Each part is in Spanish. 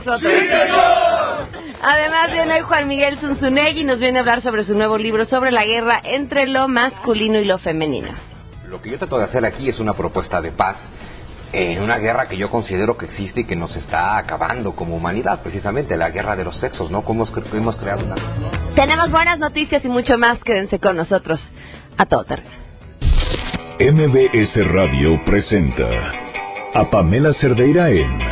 que está con nosotros. Además viene Juan Miguel Zunzunegui y nos viene a hablar sobre su nuevo libro sobre la guerra entre lo masculino y lo femenino. Lo que yo trato de hacer aquí es una propuesta de paz en una guerra que yo considero que existe y que nos está acabando como humanidad, precisamente la guerra de los sexos, ¿no? Cómo hemos, creado una... Tenemos buenas noticias y mucho más. Quédense con nosotros. A todo terreno. MBS Radio presenta a Pamela Cerdeira en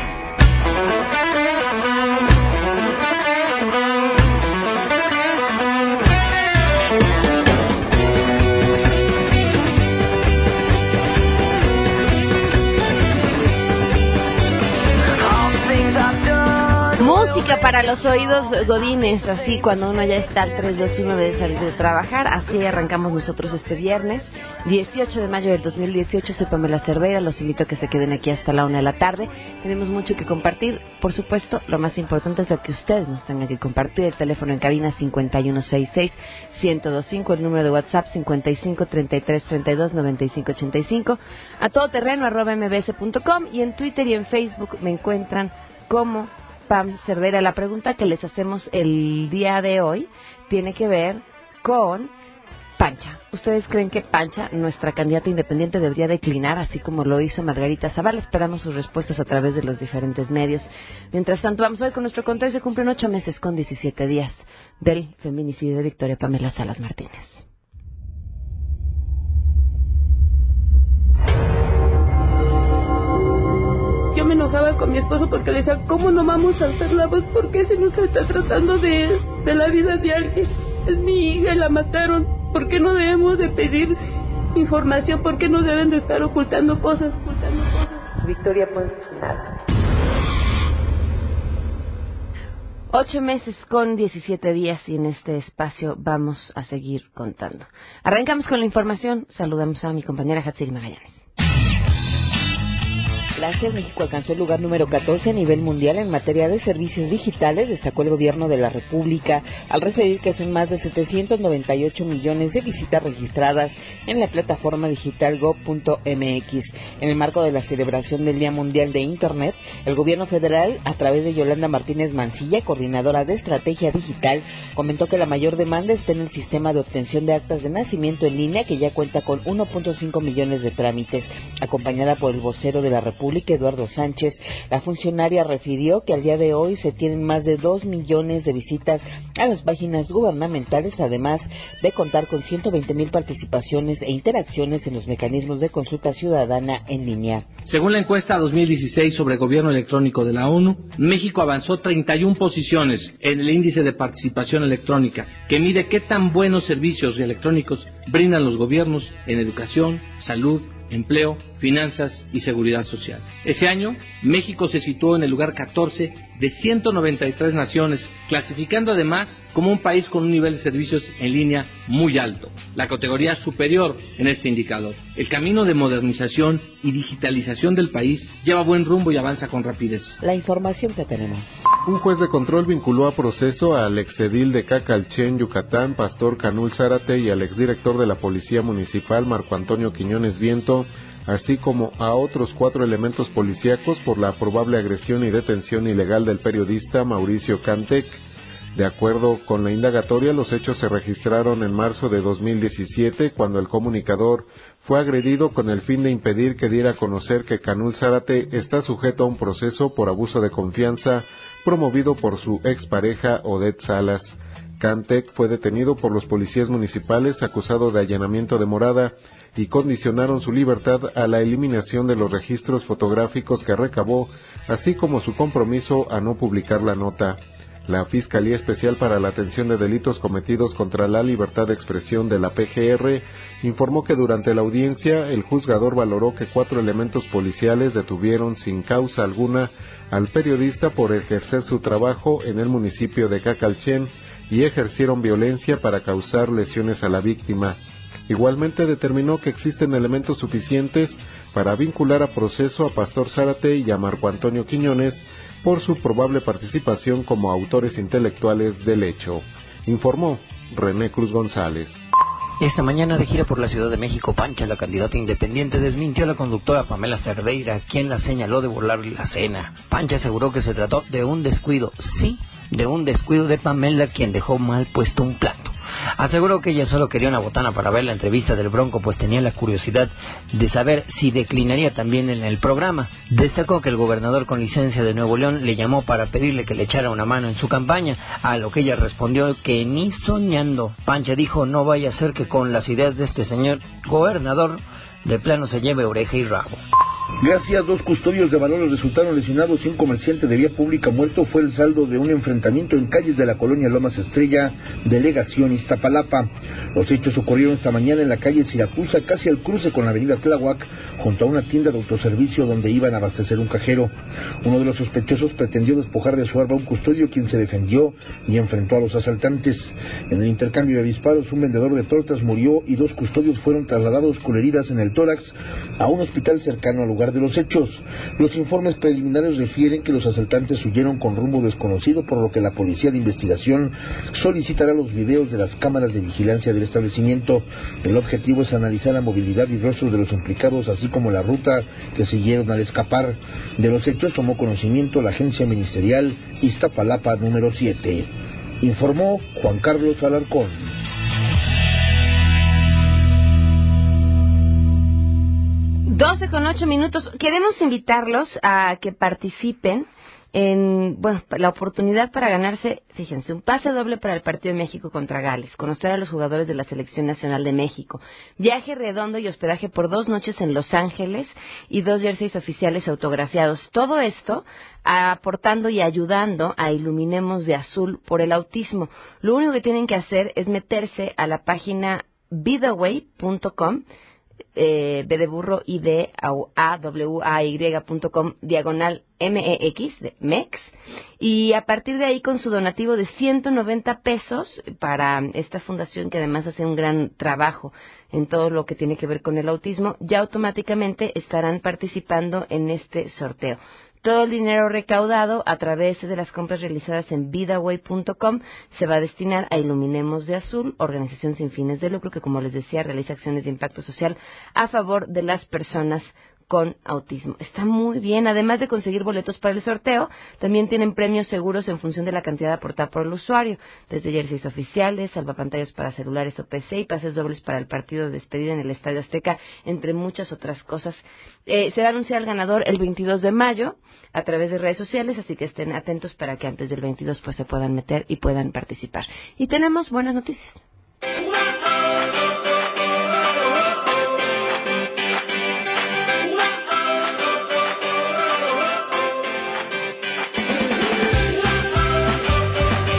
Para los oídos godines, así cuando uno ya está al 321 de salir de trabajar. Así arrancamos nosotros este viernes, 18 de mayo del 2018. Soy Pamela Cervera, los invito a que se queden aquí hasta la una de la tarde. Tenemos mucho que compartir. Por supuesto, lo más importante es lo que ustedes nos tengan que compartir. El teléfono en cabina 5166-1025, el número de WhatsApp 5533329585, a todoterreno arroba mbs.com y en Twitter y en Facebook me encuentran como Pam Cervera. La pregunta que les hacemos el día de hoy tiene que ver con Pancha. ¿Ustedes creen que Pancha, nuestra candidata independiente, debería declinar, así como lo hizo Margarita Zavala? Esperamos sus respuestas a través de los diferentes medios. Mientras tanto, vamos hoy con nuestro conteo. Se cumplen ocho meses con 17 días del feminicidio de Victoria Pamela Salas Martínez. Enojaba con mi esposo porque le decía, ¿cómo no vamos a hacer la voz? ¿Por qué se nos está tratando de, de la vida de alguien? Es mi hija, la mataron. ¿Por qué no debemos de pedir información? ¿Por qué no deben de estar ocultando cosas? Ocultando cosas? Victoria Ponce nada. Ocho meses con 17 días y en este espacio vamos a seguir contando. Arrancamos con la información. Saludamos a mi compañera Hatsiri Magallanes. México alcanzó el lugar número 14 a nivel mundial en materia de servicios digitales, destacó el gobierno de la República al referir que son más de 798 millones de visitas registradas en la plataforma digital go.mx. En el marco de la celebración del Día Mundial de Internet, el gobierno federal, a través de Yolanda Martínez Mancilla, coordinadora de estrategia digital, comentó que la mayor demanda está en el sistema de obtención de actas de nacimiento en línea, que ya cuenta con 1.5 millones de trámites, acompañada por el vocero de la República Eduardo Sánchez, la funcionaria refirió que al día de hoy se tienen más de dos millones de visitas a las páginas gubernamentales, además de contar con 120 mil participaciones e interacciones en los mecanismos de consulta ciudadana en línea. Según la encuesta 2016 sobre gobierno electrónico de la ONU, México avanzó 31 posiciones en el índice de participación electrónica, que mide qué tan buenos servicios electrónicos brindan los gobiernos en educación, salud, empleo, finanzas y seguridad social. Ese año, México se situó en el lugar 14 de 193 naciones, clasificando además como un país con un nivel de servicios en línea muy alto, la categoría superior en este indicador. El camino de modernización y digitalización del país lleva buen rumbo y avanza con rapidez. La información que tenemos. Un juez de control vinculó a proceso al exedil de Cacalchen, Yucatán, Pastor Canul Zárate y al exdirector de la Policía Municipal, Marco Antonio Quiñones Viento, así como a otros cuatro elementos policíacos por la probable agresión y detención ilegal del periodista Mauricio Cantec. De acuerdo con la indagatoria, los hechos se registraron en marzo de 2017 cuando el comunicador fue agredido con el fin de impedir que diera a conocer que Canul Zárate está sujeto a un proceso por abuso de confianza promovido por su expareja Odette Salas. Cantec fue detenido por los policías municipales acusado de allanamiento de morada y condicionaron su libertad a la eliminación de los registros fotográficos que recabó, así como su compromiso a no publicar la nota. La Fiscalía Especial para la Atención de Delitos Cometidos contra la Libertad de Expresión de la PGR informó que durante la audiencia el juzgador valoró que cuatro elementos policiales detuvieron sin causa alguna al periodista por ejercer su trabajo en el municipio de Cacalchen y ejercieron violencia para causar lesiones a la víctima. Igualmente determinó que existen elementos suficientes para vincular a proceso a Pastor Zárate y a Marco Antonio Quiñones por su probable participación como autores intelectuales del hecho, informó René Cruz González. Esta mañana de gira por la Ciudad de México, Pancha, la candidata independiente, desmintió a la conductora Pamela Cerdeira, quien la señaló de volarle la cena. Pancha aseguró que se trató de un descuido, sí, de un descuido de Pamela, quien dejó mal puesto un plato. Aseguró que ella solo quería una botana para ver la entrevista del Bronco, pues tenía la curiosidad de saber si declinaría también en el programa. Destacó que el gobernador con licencia de Nuevo León le llamó para pedirle que le echara una mano en su campaña, a lo que ella respondió que ni soñando. Pancha dijo no vaya a ser que con las ideas de este señor gobernador de plano se lleve oreja y rabo. Gracias, dos custodios de valores resultaron lesionados y un comerciante de vía pública muerto fue el saldo de un enfrentamiento en calles de la colonia Lomas Estrella, delegación Iztapalapa. Los hechos ocurrieron esta mañana en la calle Siracusa, casi al cruce con la avenida Tláhuac, junto a una tienda de autoservicio donde iban a abastecer un cajero. Uno de los sospechosos pretendió despojar de su arma a un custodio quien se defendió y enfrentó a los asaltantes. En el intercambio de disparos, un vendedor de tortas murió y dos custodios fueron trasladados con heridas en el tórax a un hospital cercano al lugar de los hechos. Los informes preliminares refieren que los asaltantes huyeron con rumbo desconocido, por lo que la policía de investigación solicitará los videos de las cámaras de vigilancia del establecimiento. El objetivo es analizar la movilidad y rostros de los implicados, así como la ruta que siguieron al escapar. De los hechos tomó conocimiento la agencia ministerial Iztapalapa número 7. Informó Juan Carlos Alarcón. 12 con 8 minutos. Queremos invitarlos a que participen en, bueno, la oportunidad para ganarse, fíjense, un pase doble para el partido de México contra Gales, conocer a los jugadores de la Selección Nacional de México, viaje redondo y hospedaje por dos noches en Los Ángeles y dos jerseys oficiales autografiados. Todo esto aportando y ayudando a Iluminemos de Azul por el autismo. Lo único que tienen que hacer es meterse a la página vidaway.com eh, B de burro y de a w a y.com diagonal MEX, de MEX, y a partir de ahí con su donativo de 190 pesos para esta fundación que además hace un gran trabajo en todo lo que tiene que ver con el autismo, ya automáticamente estarán participando en este sorteo. Todo el dinero recaudado a través de las compras realizadas en vidaway.com se va a destinar a Iluminemos de Azul, organización sin fines de lucro que, como les decía, realiza acciones de impacto social a favor de las personas con autismo. Está muy bien. Además de conseguir boletos para el sorteo, también tienen premios seguros en función de la cantidad aportada por el usuario, desde jerseys oficiales, salvapantallas para celulares o PC y pases dobles para el partido de despedida en el Estadio Azteca, entre muchas otras cosas. Eh, se va a anunciar el ganador el 22 de mayo a través de redes sociales, así que estén atentos para que antes del 22 pues se puedan meter y puedan participar. Y tenemos buenas noticias.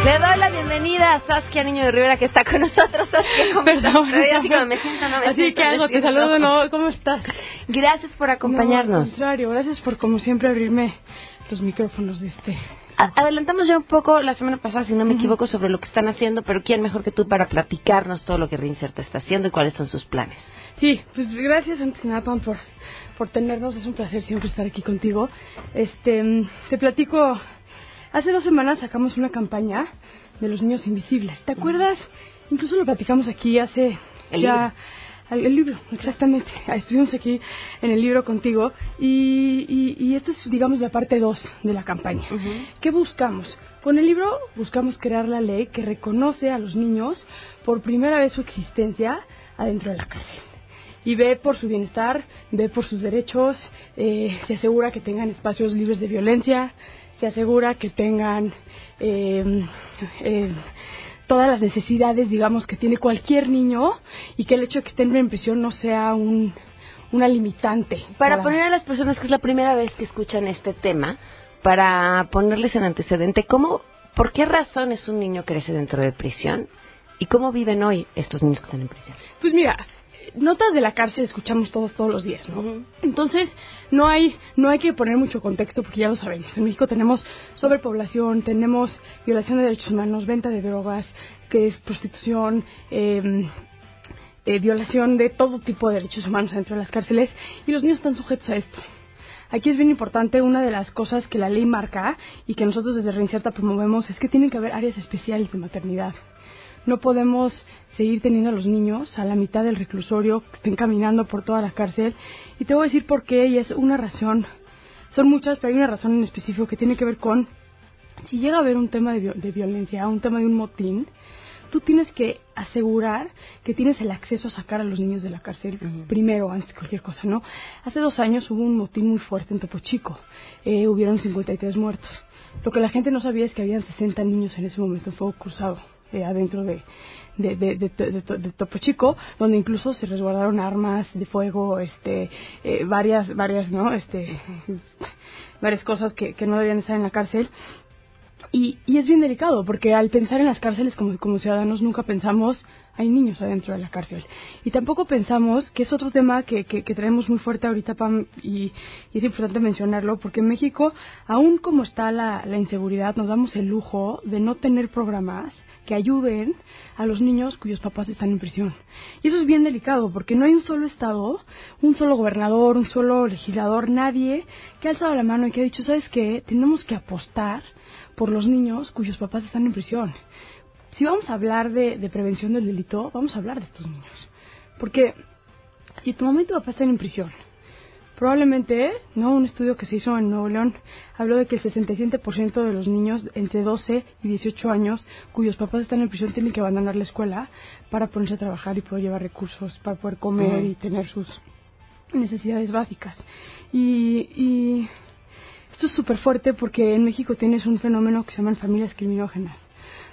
Le doy la bienvenida a Saskia Niño de Rivera que está con nosotros. Saskia, ¿cómo estás? Así como me siento, no me Así siento, que algo, te saludo, ¿no? ¿Cómo estás? Gracias por No, al acompañarnos. contrario, gracias por como siempre abrirme los micrófonos de este. Adelantamos ya un poco la semana pasada, si no me equivoco, sobre lo que están haciendo, pero ¿quién mejor que tú para platicarnos todo lo que Reinserta está haciendo y cuáles son sus planes? Sí, pues gracias antes que nada, por, por tenernos. Es un placer siempre estar aquí contigo. Este, mm, te platico. Hace dos semanas sacamos una campaña de los niños invisibles. ¿Te acuerdas? Incluso lo platicamos aquí hace El ya. El, el libro, exactamente. Estuvimos aquí en el libro contigo y, y, y esta es, digamos, la parte 2 de la campaña. ¿Qué buscamos? Con el libro buscamos crear la ley que reconoce a los niños por primera vez su existencia adentro de la cárcel y ve por su bienestar, ve por sus derechos, eh, se asegura que tengan espacios libres de violencia, se asegura que tengan eh, eh, todas las necesidades, digamos, que tiene cualquier niño y que el hecho de que estén en prisión no sea un, una limitante. Para poner a las personas que es la primera vez que escuchan este tema, para ponerles en antecedente, ¿cómo, ¿por qué razón es un niño crece dentro de prisión? ¿Y cómo viven hoy estos niños que están en prisión? Pues mira, notas de la cárcel escuchamos todos todos los días, ¿no? Entonces, no hay no hay que poner mucho contexto porque ya lo sabemos. En México tenemos sobrepoblación, tenemos violación de derechos humanos, venta de drogas, que es prostitución, eh, eh, violación de todo tipo de derechos humanos dentro de las cárceles y los niños están sujetos a esto. Aquí es bien importante, una de las cosas que la ley marca y que nosotros desde Reinserta promovemos es que tienen que haber áreas especiales de maternidad. No podemos seguir teniendo a los niños a la mitad del reclusorio que estén caminando por toda la cárcel. Y te voy a decir por qué, y es una razón. Son muchas, pero hay una razón en específico que tiene que ver con si llega a haber un tema de, de violencia, un tema de un motín, tú tienes que asegurar que tienes el acceso a sacar a los niños de la cárcel primero, antes de cualquier cosa, ¿no? Hace dos años hubo un motín muy fuerte en Topo Chico. Eh, hubieron 53 muertos. Lo que la gente no sabía es que habían 60 niños en ese momento en fuego cruzado eh, adentro de, de, de, Topo Chico, donde incluso se resguardaron armas de fuego, este, eh, varias, varias, ¿no? Este, varias cosas que, que no debían estar en la cárcel. Y, y es bien delicado, porque al pensar en las cárceles como, ciudadanos nunca pensamos hay niños adentro de la cárcel. Y tampoco pensamos, que es otro tema que, que, que traemos muy fuerte ahorita, Pam, y, y, es importante mencionarlo, porque en México, aún como está la, la, inseguridad, nos damos el lujo de no tener programas que ayuden a los niños cuyos papás están en prisión. Y eso es bien delicado, porque no hay un solo Estado, un solo gobernador, un solo legislador, nadie que ha alzado la mano y que ha dicho, ¿sabes qué? Tenemos que apostar por los niños cuyos papás están en prisión. Si vamos a hablar de, prevención del delito, vamos a hablar de estos niños. Porque si tu mamá y tu papá están en prisión, probablemente, no un estudio que se hizo en Nuevo León habló de que el 67% de los niños entre 12 y 18 años cuyos papás están en prisión tienen que abandonar la escuela para ponerse a trabajar y poder llevar recursos para poder comer uh -huh. y tener sus necesidades básicas. Y, y esto es súper fuerte porque en México tienes un fenómeno que se llaman familias criminógenas.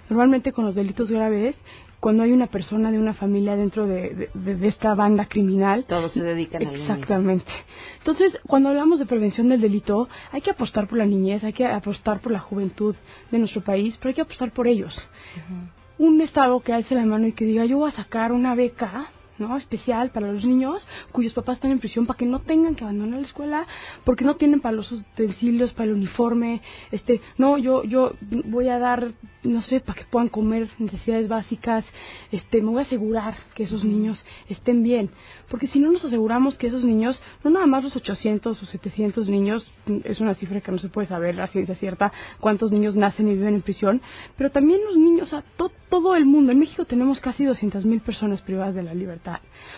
Normalmente con los delitos graves, cuando hay una persona de una familia dentro de, de, de esta banda criminal. Todos se dedican a Exactamente. Entonces, cuando hablamos de prevención del delito, hay que apostar por la niñez, hay que apostar por la juventud de nuestro país, pero hay que apostar por ellos. Uh -huh. Un Estado que alce la mano y que diga, yo voy a sacar una beca ¿no? especial para los niños cuyos papás están en prisión para que no tengan que abandonar la escuela porque no tienen para los utensilios, para el uniforme, este, no, yo yo voy a dar, no sé, para que puedan comer necesidades básicas, este, me voy a asegurar que esos niños estén bien, porque si no nos aseguramos que esos niños, no nada más los 800 o 700 niños, es una cifra que no se puede saber la ciencia cierta cuántos niños nacen y viven en prisión, pero también los niños, a to, todo el mundo, en México tenemos casi 200 mil personas privadas de la libertad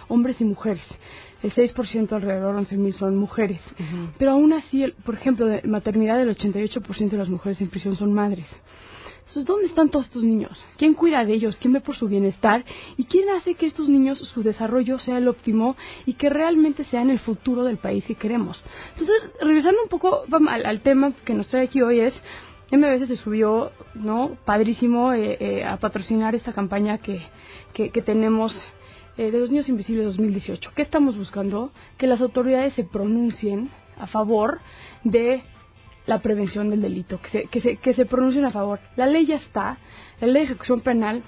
hombres y mujeres. El 6% alrededor, 11.000 son mujeres. Uh -huh. Pero aún así, el, por ejemplo, de maternidad, el 88% de las mujeres en prisión son madres. Entonces, ¿dónde están todos estos niños? ¿Quién cuida de ellos? ¿Quién ve por su bienestar? ¿Y quién hace que estos niños, su desarrollo sea el óptimo y que realmente sean el futuro del país que queremos? Entonces, regresando un poco al, al tema que nos trae aquí hoy es, MBS se subió, ¿no? Padrísimo eh, eh, a patrocinar esta campaña que, que, que tenemos eh, de los niños invisibles 2018. ¿Qué estamos buscando? Que las autoridades se pronuncien a favor de la prevención del delito, que se, que se, que se pronuncien a favor. La ley ya está, la ley de ejecución penal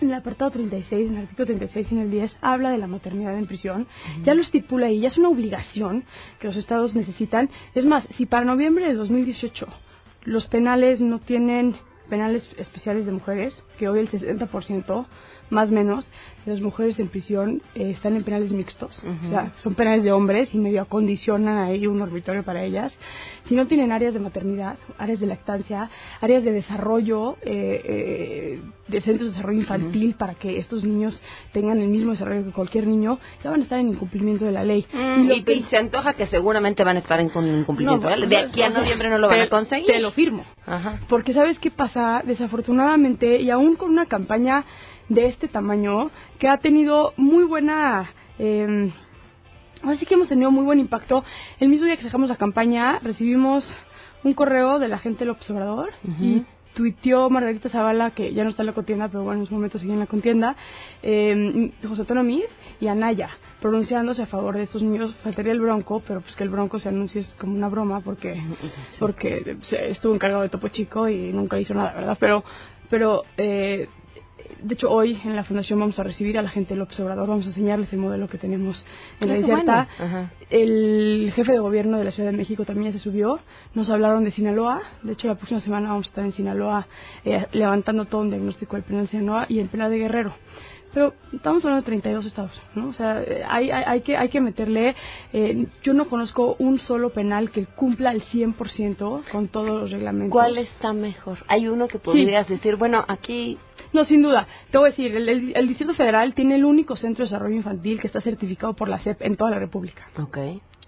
en el apartado 36, en el artículo 36 y en el 10, habla de la maternidad en prisión. Uh -huh. Ya lo estipula ahí, ya es una obligación que los estados necesitan. Es más, si para noviembre de 2018 los penales no tienen penales especiales de mujeres, que hoy el 60% más o menos, las mujeres en prisión eh, están en penales mixtos, uh -huh. o sea, son penales de hombres y medio acondicionan ahí un dormitorio para ellas. Si no tienen áreas de maternidad, áreas de lactancia, áreas de desarrollo, eh, eh, de centros de desarrollo infantil uh -huh. para que estos niños tengan el mismo desarrollo que cualquier niño, ya van a estar en incumplimiento de la ley. Mm, y, que, y, se antoja que seguramente van a estar en incumplimiento. No, de aquí a noviembre no lo van a conseguir. Te lo firmo. Ajá. Porque ¿sabes qué pasa? Desafortunadamente, y aún con una campaña de este tamaño que ha tenido muy buena eh, así que hemos tenido muy buen impacto. El mismo día que sacamos la campaña recibimos un correo de la gente del observador y tuiteó Margarita Zavala, que ya no está en la contienda, pero bueno, en su momento sigue en la contienda, eh, José Antonio Mir y Anaya, pronunciándose a favor de estos niños. Faltaría el Bronco, pero pues que el Bronco se anuncie es como una broma porque, sí. porque estuvo encargado de Topo Chico y nunca hizo nada, ¿verdad? Pero, pero eh, de hecho, hoy en la Fundación vamos a recibir a la gente del observador, vamos a enseñarles el modelo que tenemos en la Incierta. bueno. El jefe de gobierno de la Ciudad de México también se subió. Nos hablaron de Sinaloa. De hecho, la próxima semana vamos a estar en Sinaloa eh, levantando todo un diagnóstico del penal de Sinaloa y el penal de Guerrero. Pero estamos hablando de 32 estados, ¿no? O sea, hay, hay, hay que, hay que meterle. eh, yo no conozco un solo penal que cumpla al 100% con todos los reglamentos. ¿Cuál está mejor? Hay uno que podrías decir, bueno, aquí No, sin duda. Te voy a decir, el, el- Distrito Federal tiene el único centro de desarrollo infantil que está certificado por la SEP en toda la República. Ok.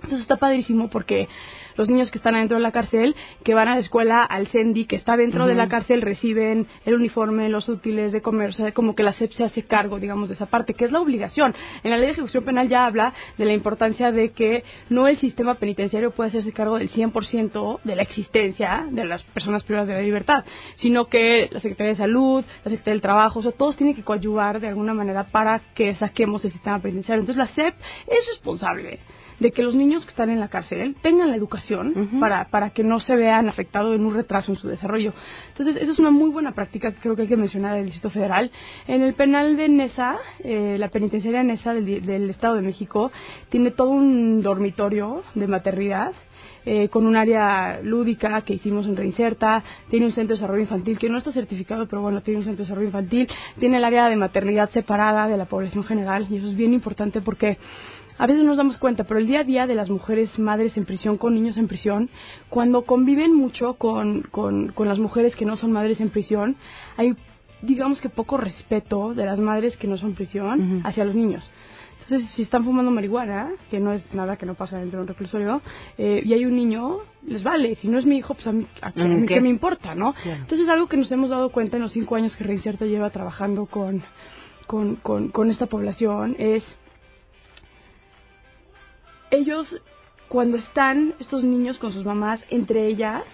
Entonces está padrísimo porque los niños que están adentro de la cárcel, que van a la escuela, al CENDI, que está dentro de la cárcel, reciben el uniforme, los útiles de comer, o sea, como que la SEP se hace cargo, digamos, de esa parte, que es la obligación. En la ley de ejecución penal ya habla de la importancia de que no el sistema penitenciario puede hacerse cargo del 100% de la existencia de las personas privadas de la libertad, sino que la Secretaría de Salud, la Secretaría del Trabajo, o sea, todos tienen que coadyuvar de alguna manera para que saquemos el sistema penitenciario. Entonces la SEP es responsable de que los niños que están en la cárcel tengan la educación para, para que no se vean afectados en un retraso en su desarrollo. Entonces, esa es una muy buena práctica que creo que hay que mencionar del Distrito Federal. En el penal de Nesa, eh, la penitenciaria Nesa del, del Estado de México, tiene todo un dormitorio de maternidad. eh, con un área lúdica que hicimos en Reinserta, tiene un centro de desarrollo infantil que no está certificado, pero bueno, tiene un centro de desarrollo infantil, tiene el área de maternidad separada de la población general y eso es bien importante porque a veces nos damos cuenta, pero el día a día de las mujeres madres en prisión, con niños en prisión, cuando conviven mucho con, con, con las mujeres que no son madres en prisión, hay, digamos que poco respeto de las madres que no son prisión hacia los niños. Entonces, si están fumando marihuana, que no es nada que no pasa dentro de un reclusorio, eh, y hay un niño, les vale. Si no es mi hijo, pues a mí, a qué, a mí ¿Qué? qué me importa, ¿no? Claro. Entonces, algo que nos hemos dado cuenta en los cinco años que Reinserta lleva trabajando con, con, con, con esta población es ellos cuando están estos niños con sus mamás entre ellas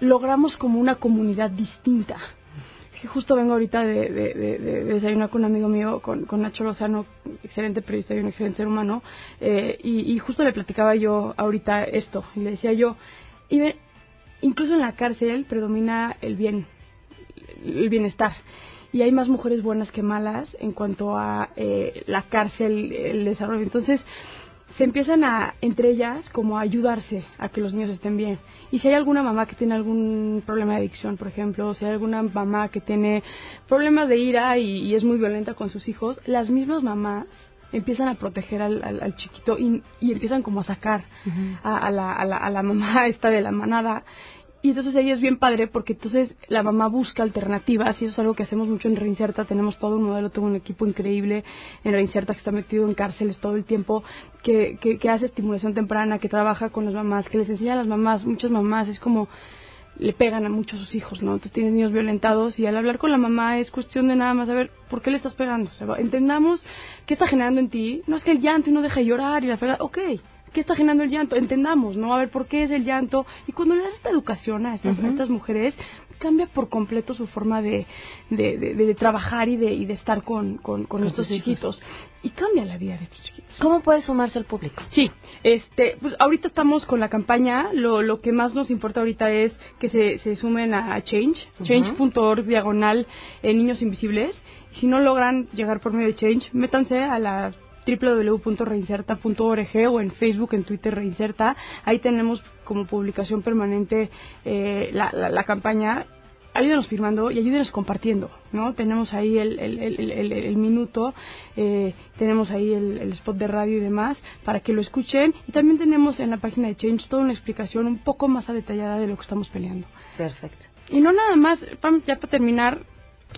logramos como una comunidad distinta que justo vengo ahorita de, de, de- de desayunar con un amigo mío con, con Nacho Lozano excelente periodista y un excelente ser humano eh, y, y justo le platicaba yo ahorita esto y le decía yo y ve, incluso en la cárcel predomina el bien el bienestar y hay más mujeres buenas que malas en cuanto a eh, la cárcel, el desarrollo. Entonces, se empiezan a, entre ellas, como a ayudarse a que los niños estén bien. Y si hay alguna mamá que tiene algún problema de adicción, por ejemplo, o si hay alguna mamá que tiene problemas de ira y, y es muy violenta con sus hijos, las mismas mamás empiezan a proteger al, al- al chiquito y, y empiezan como a sacar a, a la, a, la, a la mamá esta de la manada y entonces ahí es bien padre porque entonces la mamá busca alternativas y eso es algo que hacemos mucho en Reinserta. Tenemos todo un modelo, tengo un equipo increíble en Reinserta que está metido en cárceles todo el tiempo, que, que, que hace estimulación temprana, que trabaja con las mamás, que les enseña a las mamás, muchas mamás, es como le pegan a muchos sus hijos, ¿no? Entonces tienes niños violentados y al hablar con la mamá es cuestión de nada más saber por qué le estás pegando. Entendamos qué está generando en ti. No es que el llanto no deja de llorar y la fregada, ok. ¿Qué está generando el llanto? Entendamos, ¿no? A ver por qué es el llanto. Y cuando le das esta educación a estas, a estas mujeres, cambia por completo su forma de, de, de- de trabajar y de, y de estar con, con, con estos chiquitos. Y cambia la vida de estos chiquitos. ¿Cómo puede sumarse el público? Sí, este, pues ahorita estamos con la campaña. Lo, lo que más nos importa ahorita es que se, se sumen a Change, change.org diagonal eh, niños invisibles. Si no logran llegar por medio de Change, métanse a la www.reinserta.org o en Facebook, en Twitter, Reinserta. Ahí tenemos como publicación permanente eh, la, la, la campaña ayúdenos firmando y ayúdenos compartiendo, ¿no? Tenemos ahí el, el, el, minuto, eh, tenemos ahí el, spot de radio y demás para que lo escuchen y también tenemos en la página de Change toda una explicación un poco más detallada de lo que estamos peleando. Perfecto. Y no nada más, ya para terminar,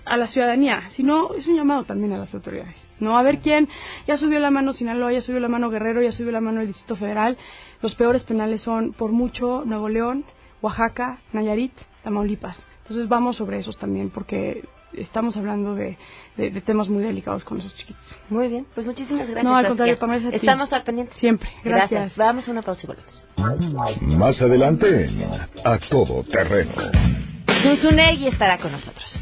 a la ciudadanía, sino es un llamado también a las autoridades. No a ver quién ya subió la mano Sinaloa, ya subió la mano Guerrero, ya subió la mano el Distrito Federal. Los peores penales son por mucho Nuevo León, Oaxaca, Nayarit, Tamaulipas. Entonces vamos sobre esos también porque estamos hablando de, de- de temas muy delicados con esos chiquitos. Muy bien, pues muchísimas gracias. No, al contrario, Pamela, es a ti. Estamos al pendiente. Siempre. Gracias. Vamos a una pausa y volvemos. Más adelante A Todo Terreno. Zunzunegui estará con nosotros.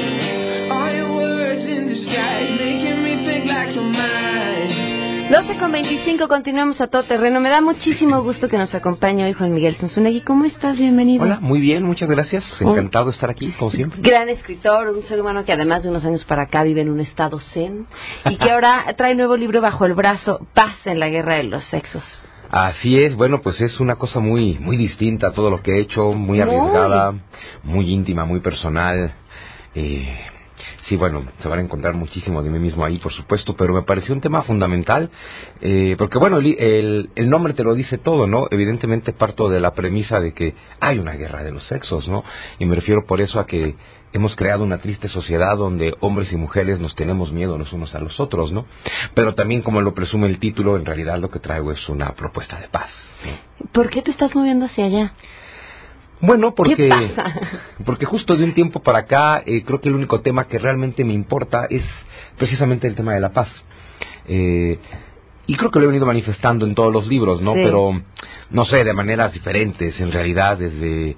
12 con 25, continuamos a todo terreno. Me da muchísimo gusto que nos acompañe hoy Juan Miguel Zunzunegui. ¿Cómo estás? Bienvenido. Hola, muy bien, muchas gracias. Encantado de estar aquí, como siempre. Gran escritor, un ser humano que además de unos años para acá vive en un estado zen y que ahora trae nuevo libro bajo el brazo, Paz en la Guerra de los Sexos. Así es, bueno, pues es una cosa muy muy distinta a todo lo que he hecho, muy arriesgada, muy íntima, muy personal. Eh, Sí, bueno, se van a encontrar muchísimo de mí mismo ahí, por supuesto, pero me pareció un tema fundamental, eh, porque bueno, el, el, nombre te lo dice todo, ¿no? Evidentemente parto de la premisa de que hay una guerra de los sexos, ¿no? Y me refiero por eso a que hemos creado una triste sociedad donde hombres y mujeres nos tenemos miedo los unos a los otros, ¿no? Pero también, como lo presume el título, en realidad lo que traigo es una propuesta de paz. ¿Por qué te estás moviendo hacia allá? Bueno, porque, porque justo de un tiempo para acá eh, creo que el único tema que realmente me importa es precisamente el tema de la paz. Eh, y creo que lo he venido manifestando en todos los libros, ¿no? Pero, no sé, de maneras diferentes, en realidad, desde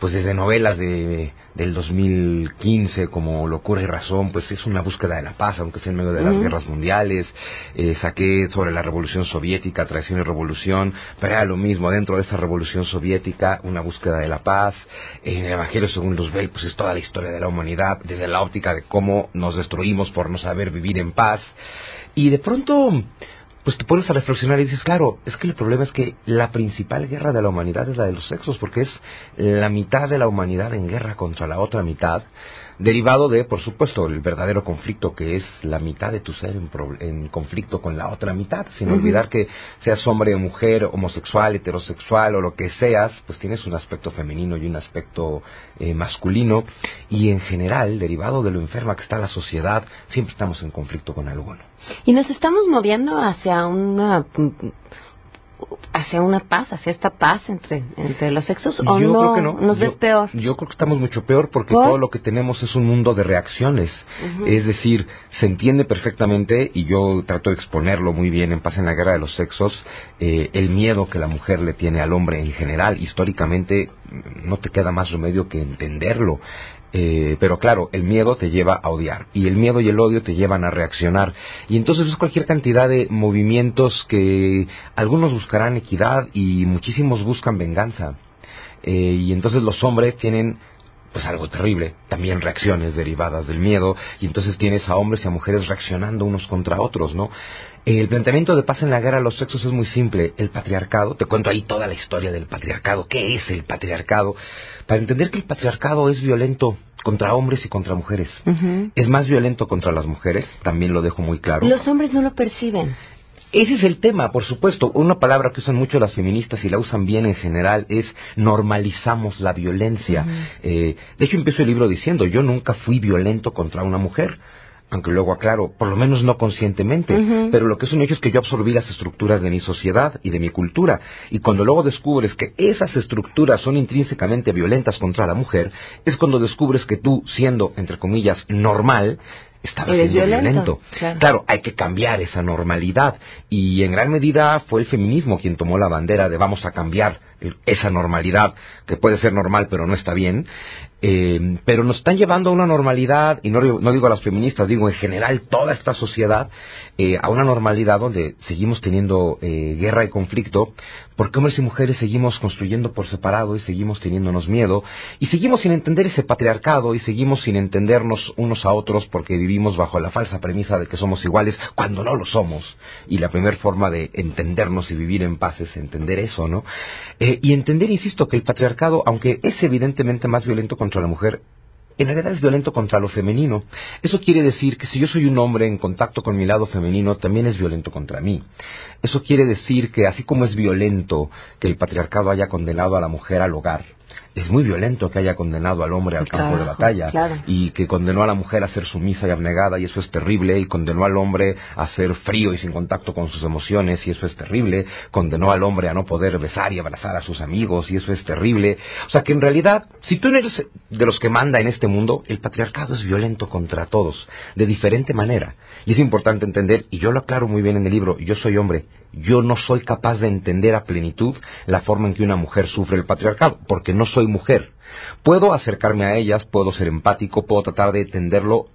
pues desde novelas de, del 2015 como Locura y Razón, pues es una búsqueda de la paz, aunque sea en medio de las guerras mundiales. Eh, saqué sobre la Revolución Soviética, Traición y Revolución, pero era lo mismo, dentro de esa Revolución Soviética, una búsqueda de la paz. En el Evangelio según Luzbel, pues es toda la historia de la humanidad, desde la óptica de cómo nos destruimos por no saber vivir en paz. Y de pronto pues te pones a reflexionar y dices, claro, es que el problema es que la principal guerra de la humanidad es la de los sexos, porque es la mitad de la humanidad en guerra contra la otra mitad, derivado de, por supuesto, el verdadero conflicto que es la mitad de tu ser en, conflicto con la otra mitad, sin olvidar que seas hombre o mujer, homosexual, heterosexual o lo que seas, pues tienes un aspecto femenino y un aspecto eh, masculino, y en general, derivado de lo enferma que está la sociedad, siempre estamos en conflicto con alguno. Y nos estamos moviendo hacia una hacia una paz, hacia esta paz entre, entre los sexos o no, nos ves peor? Yo creo que estamos mucho peor porque todo lo que tenemos es un mundo de reacciones. Es decir, se entiende perfectamente, y yo trato de exponerlo muy bien en Paz en la Guerra de los Sexos, eh, el miedo que la mujer le tiene al hombre en general. Históricamente no te queda más remedio que entenderlo. Eh, pero claro, el miedo te lleva a odiar y el miedo y el odio te llevan a reaccionar. Y entonces es cualquier cantidad de movimientos que algunos buscarán equidad y muchísimos buscan venganza. Eh, y entonces los hombres tienen pues algo terrible, también reacciones derivadas del miedo, y entonces tienes a hombres y a mujeres reaccionando unos contra otros, ¿no? El planteamiento de paz en la guerra de los sexos es muy simple. El patriarcado, te cuento ahí toda la historia del patriarcado. ¿Qué es el patriarcado? Para entender que el patriarcado es violento contra hombres y contra mujeres. Es más violento contra las mujeres, también lo dejo muy claro. Los hombres no lo perciben. Ese es el tema, por supuesto. Una palabra que usan mucho las feministas y la usan bien en general es normalizamos la violencia. Eh, de hecho, empiezo el libro diciendo, yo nunca fui violento contra una mujer aunque luego aclaro, por lo menos no conscientemente, pero lo que es un hecho es que yo absorbí las estructuras de mi sociedad y de mi cultura, y cuando luego descubres que esas estructuras son intrínsecamente violentas contra la mujer, es cuando descubres que tú, siendo, entre comillas, normal, estaba siendo violento. Claro. hay que cambiar esa normalidad, y en gran medida fue el feminismo quien tomó la bandera de vamos a cambiar esa normalidad, que puede ser normal pero no está bien, eh, pero nos están llevando a una normalidad, y no, no, digo a las feministas, digo en general toda esta sociedad, eh, a una normalidad donde seguimos teniendo eh, guerra y conflicto, porque hombres y mujeres seguimos construyendo por separado y seguimos teniéndonos miedo, y seguimos sin entender ese patriarcado y seguimos sin entendernos unos a otros porque vivimos bajo la falsa premisa de que somos iguales cuando no lo somos. Y la primera forma de entendernos y vivir en paz es entender eso, ¿no? Y entender, insisto, que el patriarcado, aunque es evidentemente más violento con contra la mujer en realidad es violento contra lo femenino. Eso quiere decir que si yo soy un hombre en contacto con mi lado femenino, también es violento contra mí. Eso quiere decir que así como es violento que el patriarcado haya condenado a la mujer al hogar, es muy violento que haya condenado al hombre al campo de batalla y que condenó a la mujer a ser sumisa y abnegada y eso es terrible y condenó al hombre a ser frío y sin contacto con sus emociones y eso es terrible, condenó al hombre a no poder besar y abrazar a sus amigos y eso es terrible. O sea que en realidad, si tú eres de los que manda en este mundo, el patriarcado es violento contra todos, de diferente manera. Y es importante entender, y yo lo aclaro muy bien en el libro, yo soy hombre, yo no soy capaz de entender a plenitud la forma en que una mujer sufre el patriarcado, porque no soy mujer. Puedo acercarme a ellas, puedo ser empático, puedo tratar de entenderlo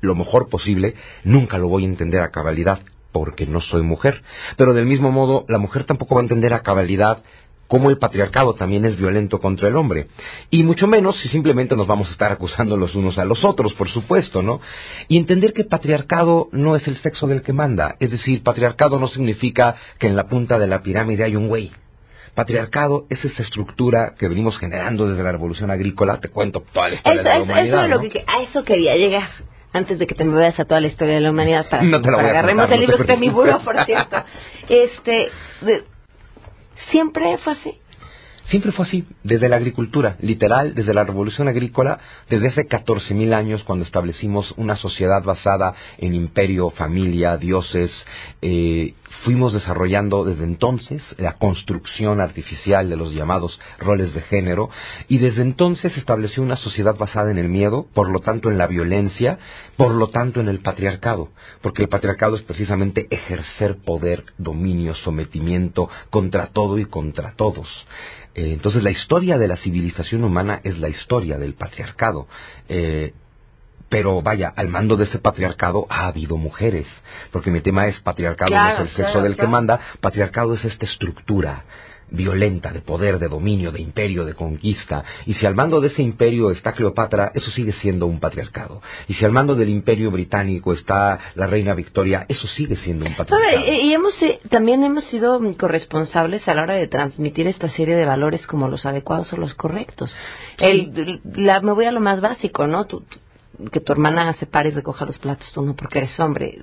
lo mejor posible, nunca lo voy a entender a cabalidad, porque no soy mujer. Pero del mismo modo, la mujer tampoco va a entender a cabalidad cómo el patriarcado también es violento contra el hombre. Y mucho menos si simplemente nos vamos a estar acusando los unos a los otros, por supuesto, ¿no? Y entender que patriarcado no es el sexo del que manda. Es decir, patriarcado no significa que en la punta de la pirámide hay un güey. Patriarcado es esa estructura que venimos generando desde la revolución agrícola. Te cuento toda la historia de la humanidad. Eso lo que, a eso quería llegar antes de que te me veas a toda la historia de la humanidad para, no te agarremos el libro de mi buró, por cierto. Este, ¿Siempre fue así? Siempre fue así, desde la agricultura, literal, desde la revolución agrícola, desde hace 14.000 años cuando establecimos una sociedad basada en imperio, familia, dioses, eh, fuimos desarrollando desde entonces la construcción artificial de los llamados roles de género y desde entonces estableció una sociedad basada en el miedo, por lo tanto en la violencia, por lo tanto en el patriarcado, porque el patriarcado es precisamente ejercer poder, dominio, sometimiento contra todo y contra todos. Eh, entonces la historia de la civilización humana es la historia del patriarcado. Eh, pero vaya, al mando de ese patriarcado ha habido mujeres, porque mi tema es patriarcado no es el sexo del que manda, patriarcado es esta estructura violenta de poder, de dominio, de imperio, de conquista. Y si al mando de ese imperio está Cleopatra, eso sigue siendo un patriarcado. Y si al mando del imperio británico está la reina Victoria, eso sigue siendo un patriarcado. Y hemos, eh, también hemos sido corresponsables a la hora de transmitir esta serie de valores como los adecuados o los correctos. El, la, me voy a lo más básico, ¿no? Que tu hermana se pare y recoja los platos, tú no, porque eres hombre.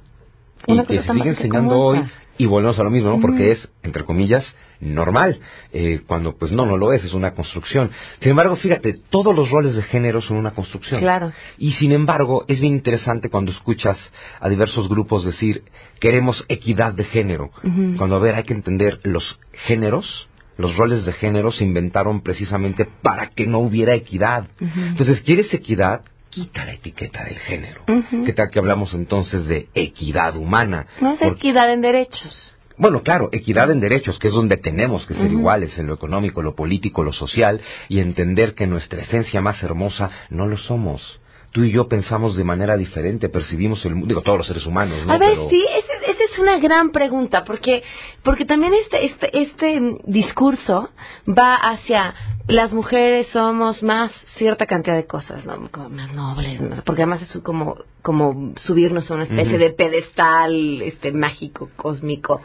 y que se sigue enseñando hoy, y volvemos a lo mismo, ¿no? Porque es, entre comillas, normal, eh, cuando pues no, no lo es, es una construcción. Sin embargo, fíjate, todos los roles de género son una construcción. Claro. Y sin embargo, es bien interesante cuando escuchas a diversos grupos decir, queremos equidad de género. Cuando, a ver, hay que entender los géneros, los roles de género se inventaron precisamente para que no hubiera equidad. Entonces, ¿quieres equidad? Quita la etiqueta del género. ¿Qué tal que hablamos entonces de equidad humana? No es equidad en derechos. Bueno, claro, equidad en derechos, que es donde tenemos que ser iguales en lo económico, lo político, lo social, y entender que nuestra esencia más hermosa no lo somos tú y yo pensamos de manera diferente, percibimos el mundo, digo, todos los seres humanos, ¿no? A ver, sí, esa es una gran pregunta, porque, porque también este, este, este discurso va hacia las mujeres somos más cierta cantidad de cosas, ¿no? Como más nobles, porque además es como, como subirnos a una especie de pedestal este mágico, cósmico.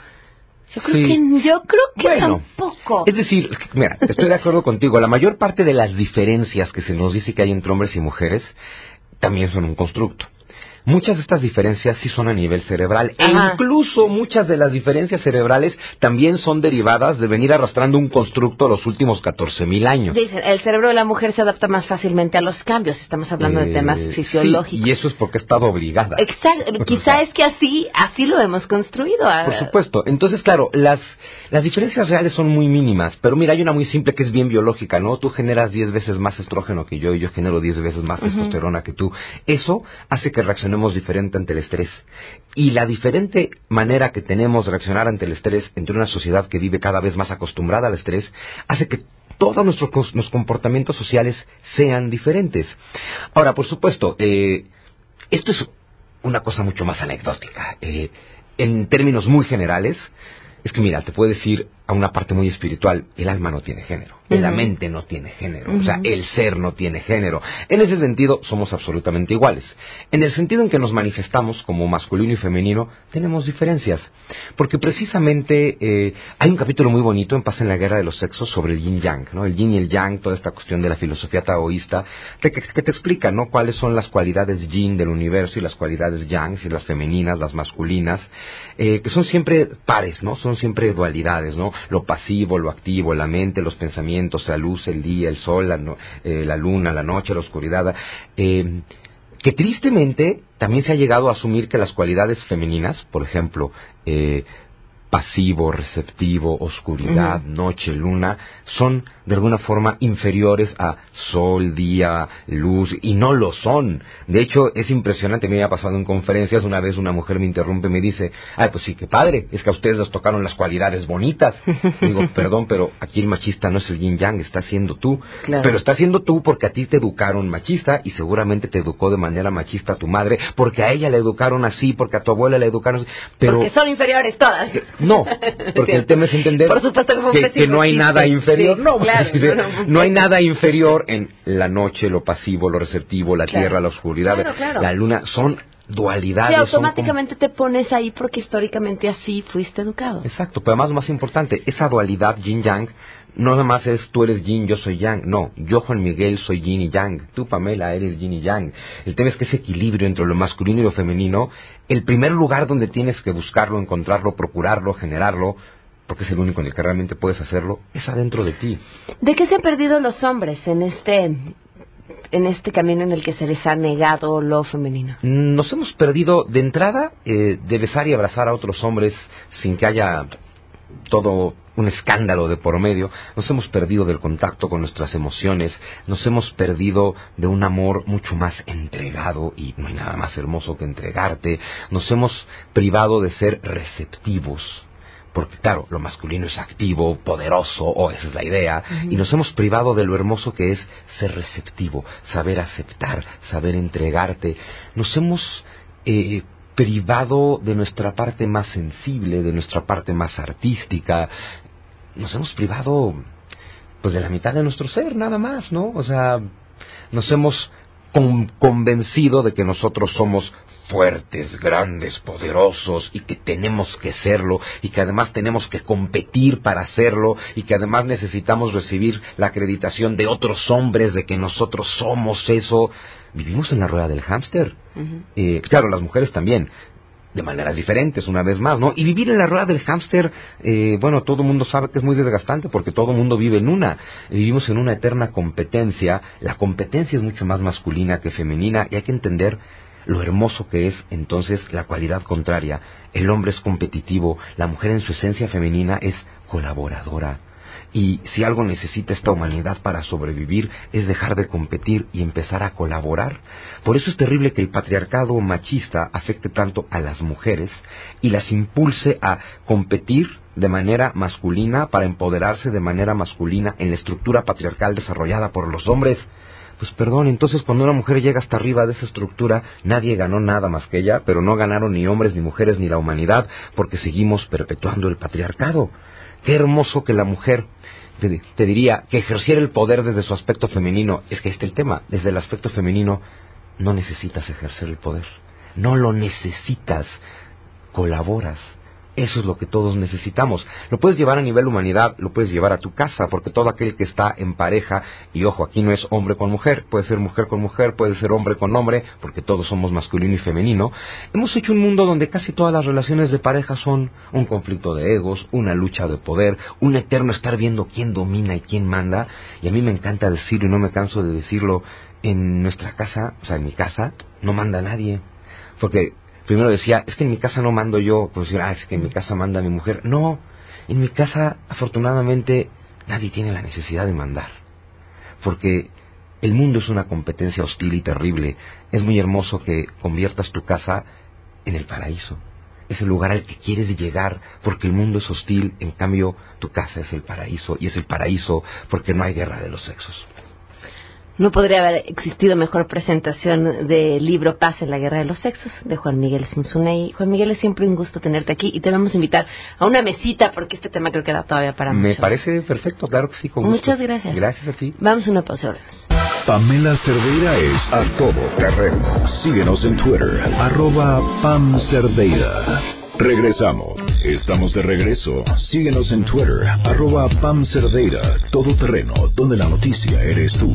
Yo creo que, yo creo que tampoco. Es decir, mira, estoy de acuerdo contigo. La mayor parte de las diferencias que se nos dice que hay entre hombres y mujeres también son un constructo. Muchas de estas diferencias sí son a nivel cerebral e incluso muchas de las diferencias cerebrales también son derivadas de venir arrastrando un constructo los últimos 14.000 años. Dicen, el cerebro de la mujer se adapta más fácilmente a los cambios, estamos hablando de temas eh, fisiológicos. y eso es porque ha estado obligada. Exacto, quizá es que así así lo hemos construido. Por supuesto. Entonces, claro, las las diferencias reales son muy mínimas, pero mira, hay una muy simple que es bien biológica, ¿no? Tú generas 10 veces más estrógeno que yo y yo genero 10 veces más testosterona que tú. Eso hace que reaccionemos diferente ante el estrés. Y la diferente manera que tenemos de reaccionar ante el estrés entre una sociedad que vive cada vez más acostumbrada al estrés hace que todos nuestros, comportamientos sociales sean diferentes. Ahora, por supuesto, eh, esto es una cosa mucho más anecdótica. Eh, en términos muy generales, es que mira, te puedo decir a una parte muy espiritual, el alma no tiene género, la mente no tiene género, o sea, el ser no tiene género. En ese sentido, somos absolutamente iguales. En el sentido en que nos manifestamos como masculino y femenino, tenemos diferencias. Porque precisamente eh, hay un capítulo muy bonito en Paz en la Guerra de los Sexos sobre el yin-yang, ¿no? El yin y el yang, toda esta cuestión de la filosofía taoísta, que, te explica, ¿no? Cuáles son las cualidades yin del universo y las cualidades yang, si las femeninas, las masculinas, eh, que son siempre pares, ¿no? Son siempre dualidades, ¿no? lo pasivo, lo activo, la mente, los pensamientos, la luz, el día, el sol, la, eh, la luna, la noche, la oscuridad. Eh, que tristemente también se ha llegado a asumir que las cualidades femeninas, por ejemplo, eh, pasivo, receptivo, oscuridad, noche, luna, son de alguna forma inferiores a sol, día, luz, y no lo son. De hecho, es impresionante, me ha pasado en conferencias, una vez una mujer me interrumpe y me dice, ay, pues sí, qué padre, es que a ustedes les tocaron las cualidades bonitas. Digo, perdón, pero aquí el machista no es el yin yang, está siendo tú. Pero está siendo tú porque a ti te educaron machista y seguramente te educó de manera machista tu madre, porque a ella le educaron así, porque a tu abuela le educaron así. Pero... Porque son inferiores todas. No, porque el tema es entender que, no hay nada inferior. no, no, hay nada inferior en la noche, lo pasivo, lo receptivo, la tierra, la oscuridad, la luna. Son dualidades. Y automáticamente te pones ahí porque históricamente así fuiste educado. Exacto, pero además lo más importante, esa dualidad yin-yang no nada más es tú eres yin, yo soy yang. No, yo Juan Miguel soy yin y yang. Tú Pamela eres yin y yang. El tema es que ese equilibrio entre lo masculino y lo femenino, el primer lugar donde tienes que buscarlo, encontrarlo, procurarlo, generarlo, porque es el único en el que realmente puedes hacerlo, es adentro de ti. ¿De qué se han perdido los hombres en este en este camino en el que se les ha negado lo femenino? Nos hemos perdido de entrada eh, de besar y abrazar a otros hombres sin que haya todo un escándalo de por medio, nos hemos perdido del contacto con nuestras emociones, nos hemos perdido de un amor mucho más entregado, y no hay nada más hermoso que entregarte, nos hemos privado de ser receptivos, porque claro, lo masculino es activo, poderoso, o esa es la idea, y nos hemos privado de lo hermoso que es ser receptivo, saber aceptar, saber entregarte, nos hemos eh, privado de nuestra parte más sensible, de nuestra parte más artística. Nos hemos privado, pues, de la mitad de nuestro ser, nada más, ¿no? O sea, nos hemos convencido de que nosotros somos fuertes, grandes, poderosos y que tenemos que serlo y que además tenemos que competir para hacerlo y que además necesitamos recibir la acreditación de otros hombres de que nosotros somos eso vivimos en la rueda del hámster. Eh, claro, las mujeres también, de maneras diferentes, una vez más, ¿no? Y vivir en la rueda del hámster, eh, bueno, todo el mundo sabe que es muy desgastante porque todo el mundo vive en una. Vivimos en una eterna competencia. La competencia es mucho más masculina que femenina y hay que entender lo hermoso que es entonces la cualidad contraria. El hombre es competitivo, la mujer en su esencia femenina es colaboradora y si algo necesita esta humanidad para sobrevivir es dejar de competir y empezar a colaborar. Por eso es terrible que el patriarcado machista afecte tanto a las mujeres y las impulse a competir de manera masculina para empoderarse de manera masculina en la estructura patriarcal desarrollada por los hombres. Pues perdón, entonces cuando una mujer llega hasta arriba de esa estructura, nadie ganó nada más que ella, pero no ganaron ni hombres, ni mujeres, ni la humanidad, porque seguimos perpetuando el patriarcado. Qué hermoso que la mujer, te, diría, que ejerciera el poder desde su aspecto femenino. Es que este es el tema, desde el aspecto femenino no necesitas ejercer el poder. No lo necesitas, colaboras. Eso es lo que todos necesitamos. Lo puedes llevar a nivel humanidad, lo puedes llevar a tu casa, porque todo aquel que está en pareja, y ojo, aquí no es hombre con mujer, puede ser mujer con mujer, puede ser hombre con hombre, porque todos somos masculino y femenino, hemos hecho un mundo donde casi todas las relaciones de pareja son un conflicto de egos, una lucha de poder, un eterno estar viendo quién domina y quién manda, y a mí me encanta decirlo y no me canso de decirlo, en nuestra casa, o sea, en mi casa, no manda nadie. Porque primero decía, es que en mi casa no mando yo, pues decir, ah, es que en mi casa manda mi mujer. No, en mi casa afortunadamente nadie tiene la necesidad de mandar, porque el mundo es una competencia hostil y terrible. Es muy hermoso que conviertas tu casa en el paraíso. Es el lugar al que quieres llegar porque el mundo es hostil, en cambio tu casa es el paraíso y es el paraíso porque no hay guerra de los sexos. No podría haber existido mejor presentación del libro Paz en la Guerra de los Sexos de Juan Miguel Sinsunei. Juan Miguel, es siempre un gusto tenerte aquí y te vamos a invitar a una mesita porque este tema creo que da todavía para Me parece perfecto, claro que sí. Con Muchas gracias. Gracias a ti. Vamos a una pausa, Pamela Cerdeira es a todo terreno. Síguenos en Twitter, arroba Pam Cerdeira. Regresamos. Estamos de regreso. Síguenos en Twitter, arroba Pam Cerdeira, todo terreno, donde la noticia eres tú.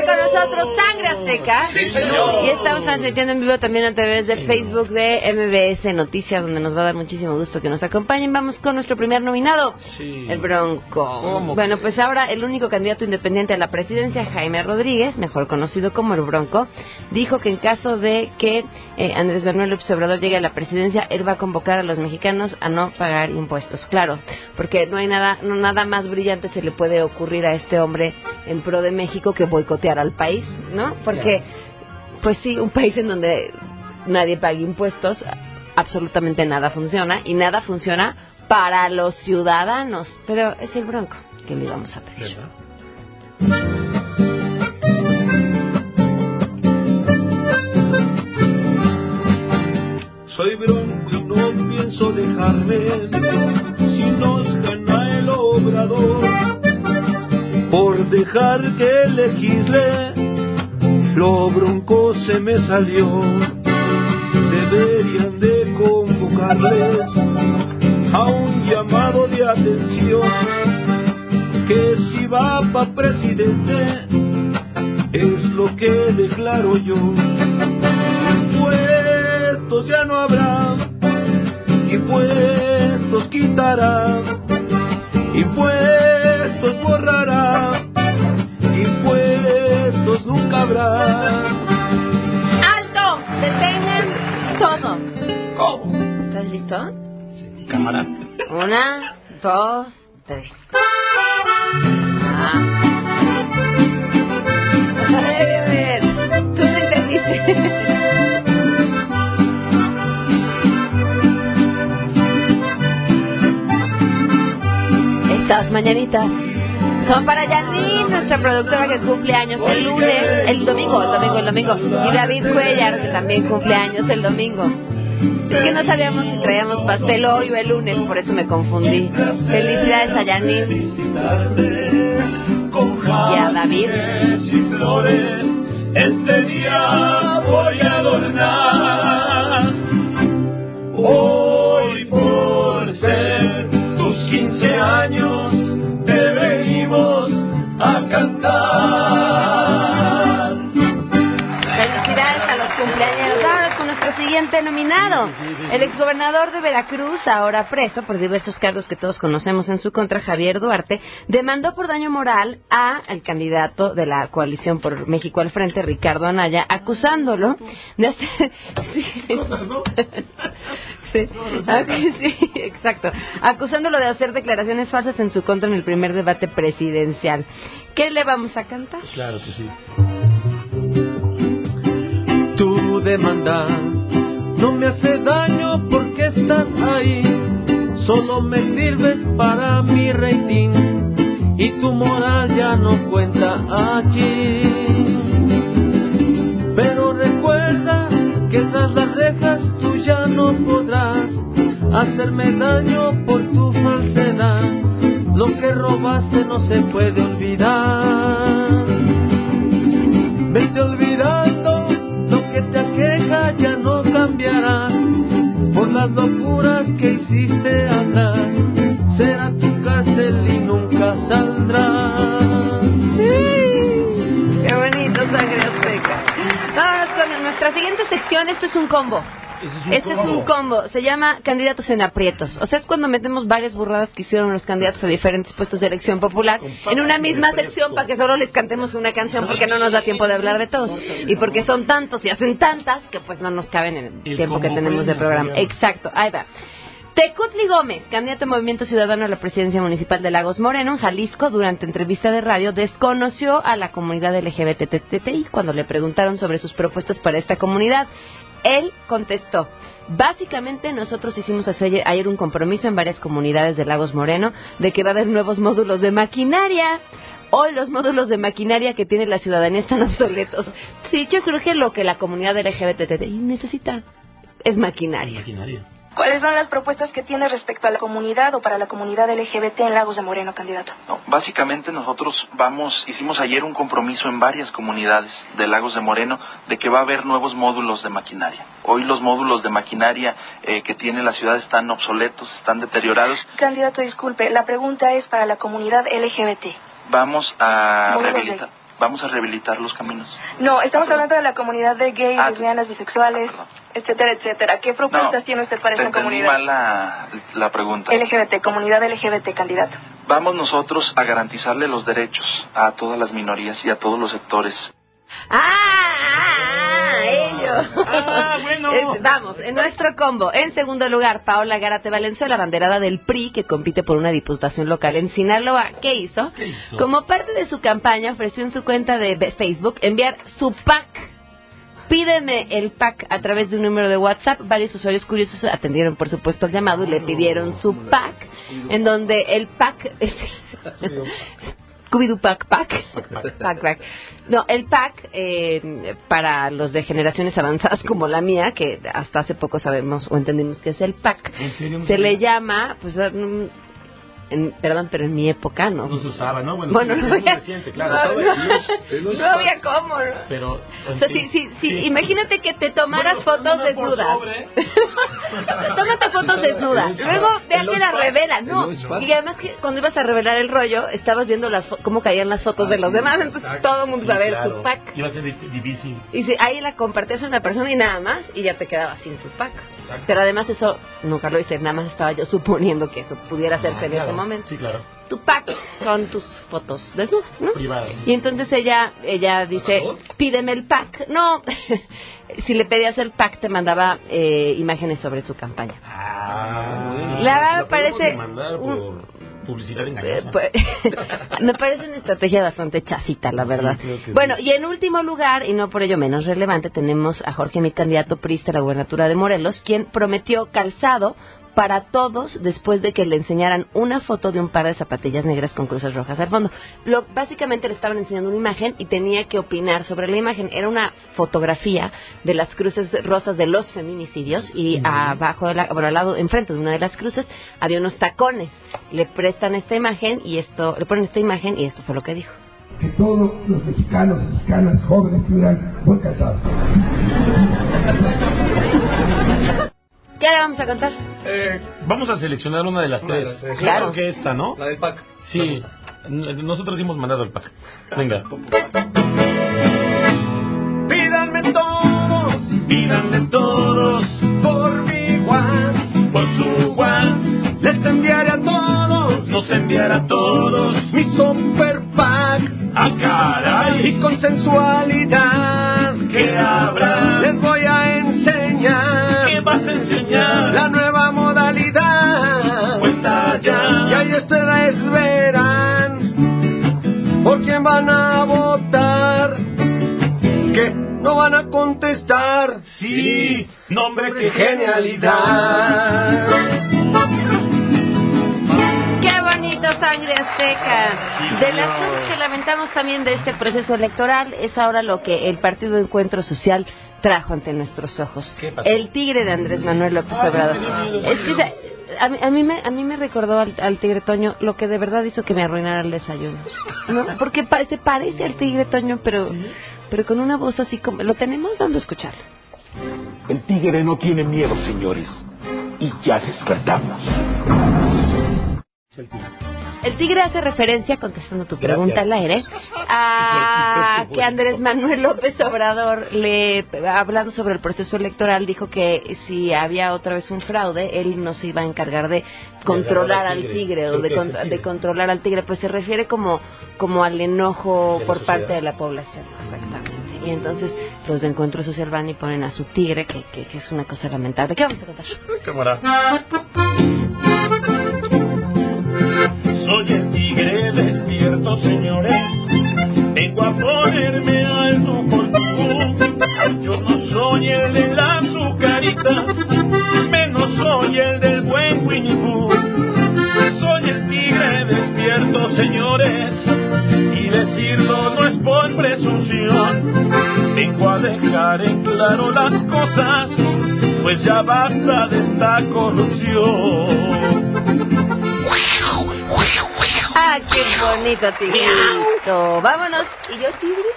Está con nosotros Sangre Azteca. Y estamos transmitiendo en vivo también a través del Facebook de MBS Noticias, donde nos va a dar muchísimo gusto que nos acompañen. Vamos con nuestro primer nominado, el Bronco. Bueno, pues ahora el único candidato independiente a la presidencia, Jaime Rodríguez, mejor conocido como el Bronco, dijo que en caso de que eh, Andrés Manuel López Obrador llegue a la presidencia, él va a convocar a los mexicanos a no pagar impuestos. Claro, porque no hay nada, no, nada más brillante se le puede ocurrir a este hombre en pro de México que boicotear al país, ¿no? Porque, pues sí, un país en donde nadie paga impuestos, absolutamente nada funciona y nada funciona para los ciudadanos. Pero es el bronco que le íbamos a pedir. Soy bronco y no pienso dejarme si nos gana el obrador dejar que legisle lo bronco se me salió. Deberían de convocarles a un llamado de atención que si va pa presidente es lo que declaro yo. Impuestos ya no habrá impuestos quitará impuestos borrará impuestos nunca habrá ¡Alto! ¡Detengan todo! ¿Cómo? ¿Estás listo? cámara Una, dos, tres. Ah. Ay, a ver, tú me entendiste. Estas mañanitas son para Janine, nuestra productora que cumple años el lunes, el domingo, el domingo, el domingo. Y David Cuellar, que también cumple años el domingo. Es que no sabíamos si traíamos pastel hoy o el lunes, por eso me confundí. Felicidades a Janine y a David. este día voy a adornar a siguiente nominado. El exgobernador de Veracruz, ahora preso por diversos cargos que todos conocemos en su contra, Javier Duarte, demandó por daño moral a el candidato de la coalición por México al frente, Ricardo Anaya, acusándolo de hacer... Sí. Ah, sí, exacto. Acusándolo de hacer declaraciones falsas en su contra en el primer debate presidencial. ¿Qué le vamos a cantar? Claro que sí. Tu demanda no me hace daño porque estás ahí. Solo me sirves para mi rating y tu moral ya no cuenta aquí. Pero recuerda que tras las rejas tú ya no podrás hacerme daño por tu falsedad. Lo que robaste no se puede olvidar. Vete olvidando las locuras que hiciste atrás. Será tu cárcel y nunca saldrás. Qué bonito, sangre azteca. Vámonos con nuestra siguiente sección. Esto es un combo. Este es un combo. Se llama Candidatos en Aprietos. O sea, es cuando metemos varias burradas que hicieron los candidatos a diferentes puestos de elección popular en una misma sección para que solo les cantemos una canción porque no nos da tiempo de hablar de todos. Y porque son tantos y hacen tantas que pues no nos caben en el El tiempo que tenemos de programa. Exacto, ahí va. Tecutli Gómez, candidato a Movimiento Ciudadano a la presidencia municipal de Lagos Moreno, en Jalisco, durante entrevista de radio, desconoció a la comunidad LGBTTI cuando le preguntaron sobre sus propuestas para esta comunidad. Él contestó, básicamente nosotros hicimos ayer, un compromiso en varias comunidades de Lagos Moreno de que va a haber nuevos módulos de maquinaria. Hoy los módulos de maquinaria que tiene la ciudadanía están obsoletos. Sí, yo creo que lo que la comunidad LGBTTI necesita es maquinaria. ¿Cuáles son las propuestas que tiene respecto a la comunidad o para la comunidad LGBT en Lagos de Moreno, candidato? No, básicamente nosotros vamos, hicimos ayer un compromiso en varias comunidades de Lagos de Moreno de que va a haber nuevos módulos de maquinaria. Hoy los módulos de maquinaria eh, que tiene la ciudad están obsoletos, están deteriorados. Candidato, disculpe, la pregunta es para la comunidad LGBT. Vamos a de- rehabilitar, vamos a rehabilitar los caminos. No, estamos hablando de la comunidad de gays, Ah, lesbianas, bisexuales, etcétera, etcétera. ¿Qué propuestas No, tiene usted para Te esa entendí comunidad? mal la, la pregunta. LGBT, comunidad LGBT, candidato. Vamos nosotros a garantizarle los derechos a todas las minorías y a todos los sectores. ¡Ah! ellos. Ah, bueno. Es- vamos, en nuestro combo. En segundo lugar, Paola Garate Valenzuela, banderada del PRI, que compite por una diputación local en Sinaloa. ¿Qué hizo? hizo? Como parte de su campaña, ofreció en su cuenta de Facebook enviar su pack. Pídeme el pack a través de un número de WhatsApp. Varios usuarios curiosos atendieron, por supuesto, el llamado y le pidieron su pack, en donde el pack... Scooby-Doo Pack Pack. Pack Pack. No, el pack eh, para los de generaciones avanzadas como la mía, que hasta hace poco sabemos o entendimos que es el pack, ¿En serio? no se le llama, pues, mm, en- perdón, pero en mi época no. No se usaba, ¿no? Bueno, Bueno, sí, no había, reciente, claro. no, no- no había cómo. ¿no? Pero, O sea, sí, sí, sí, imagínate que te tomaras Bueno, fotos desnudas. Tómate fotos desnudas. Luego vean que la revela, El ¿no? Y además que cuando ibas a revelar el rollo, estabas viendo las cómo caían las fotos de los demás, entonces Exacto. todo el mundo iba a ver claro. tu pack. Iba a ser dif- difícil. Y si ahí la compartías a una persona y nada más, y ya te quedabas sin tu pack. Exacto. Pero además eso nunca lo hice, nada más estaba yo suponiendo que eso pudiera en Ah, claro. Momento. Sí, claro. Tu pack son tus fotos desnudas, ¿no? Privado. Y entonces ella ella dice, pídeme el pack. No, si le pedías el pack te mandaba eh, imágenes sobre su campaña. Ah, La verdad parece publicidad Eh, engañosa. pues, me parece una estrategia bastante chafita, la verdad. bueno, sí. y en último lugar, y no por ello menos relevante, tenemos a Jorge, mi candidato prista a la gubernatura de Morelos, quien prometió calzado para todos después de que le enseñaran una foto de un par de zapatillas negras con cruces rojas al fondo. Lo, básicamente le estaban enseñando una imagen y tenía que opinar sobre la imagen. Era una fotografía de las cruces rosas de los feminicidios y abajo, de la, bueno, al lado, enfrente de una de las cruces, había unos tacones. Le prestan esta imagen y esto, le ponen esta imagen y esto fue lo que dijo. que todos los mexicanos y mexicanas jóvenes estuvieran muy cansados. ¿Qué le vamos a contar? Eh, vamos a seleccionar una de las Una de tres. las tres. Claro Claro. que esta, ¿no? La del pack. Sí. Nosotros hemos mandado el pack. Venga. Pídanme todos, pídanme todos por mi one, por su one. Les enviaré a todos, nos enviará a todos mi super pack. ¡Ah, caray! Y con sensualidad que habrá, les voy ustedes verán por quién van a votar que no van a contestar. Sí, nombre qué genialidad. ¡Qué bonito, sangre azteca! De las cosas que lamentamos también de este proceso electoral es ahora lo que el Partido Encuentro Social trajo ante nuestros ojos. El tigre de Andrés Manuel López Obrador. Es que a mí, a mí me, a mí me recordó al, al tigre Toño lo que de verdad hizo que me arruinara el desayuno. ¿no? Porque pa- se parece al tigre Toño, pero, pero con una voz así como... ¿Lo tenemos? Vamos a escucharlo. El tigre no tiene miedo, señores. Y ya despertamos. El tigre hace referencia, contestando tu pregunta al aire, a que Andrés Manuel López Obrador, le hablando sobre el proceso electoral, dijo que si había otra vez un fraude, él no se iba a encargar de controlar al tigre. tigre o de, con- de controlar al tigre. Pues se refiere como, como al enojo por parte de la población, exactamente. Y entonces los de Encuentro Social van y ponen a su tigre, que, que, que es una cosa lamentable. ¿Qué vamos a contar? Cámara. Soy el tigre despierto, señores. Vengo a ponerme alto por tú. Yo no soy el de la azucarita, menos soy el del buen Winnie Pooh. Soy el tigre despierto, señores. Y decirlo no es por presunción. Vengo a dejar en claro las cosas pues ya basta de esta corrupción. ¡Ah, qué bonito, tigrito! Vámonos. ¿Y yo, tigre?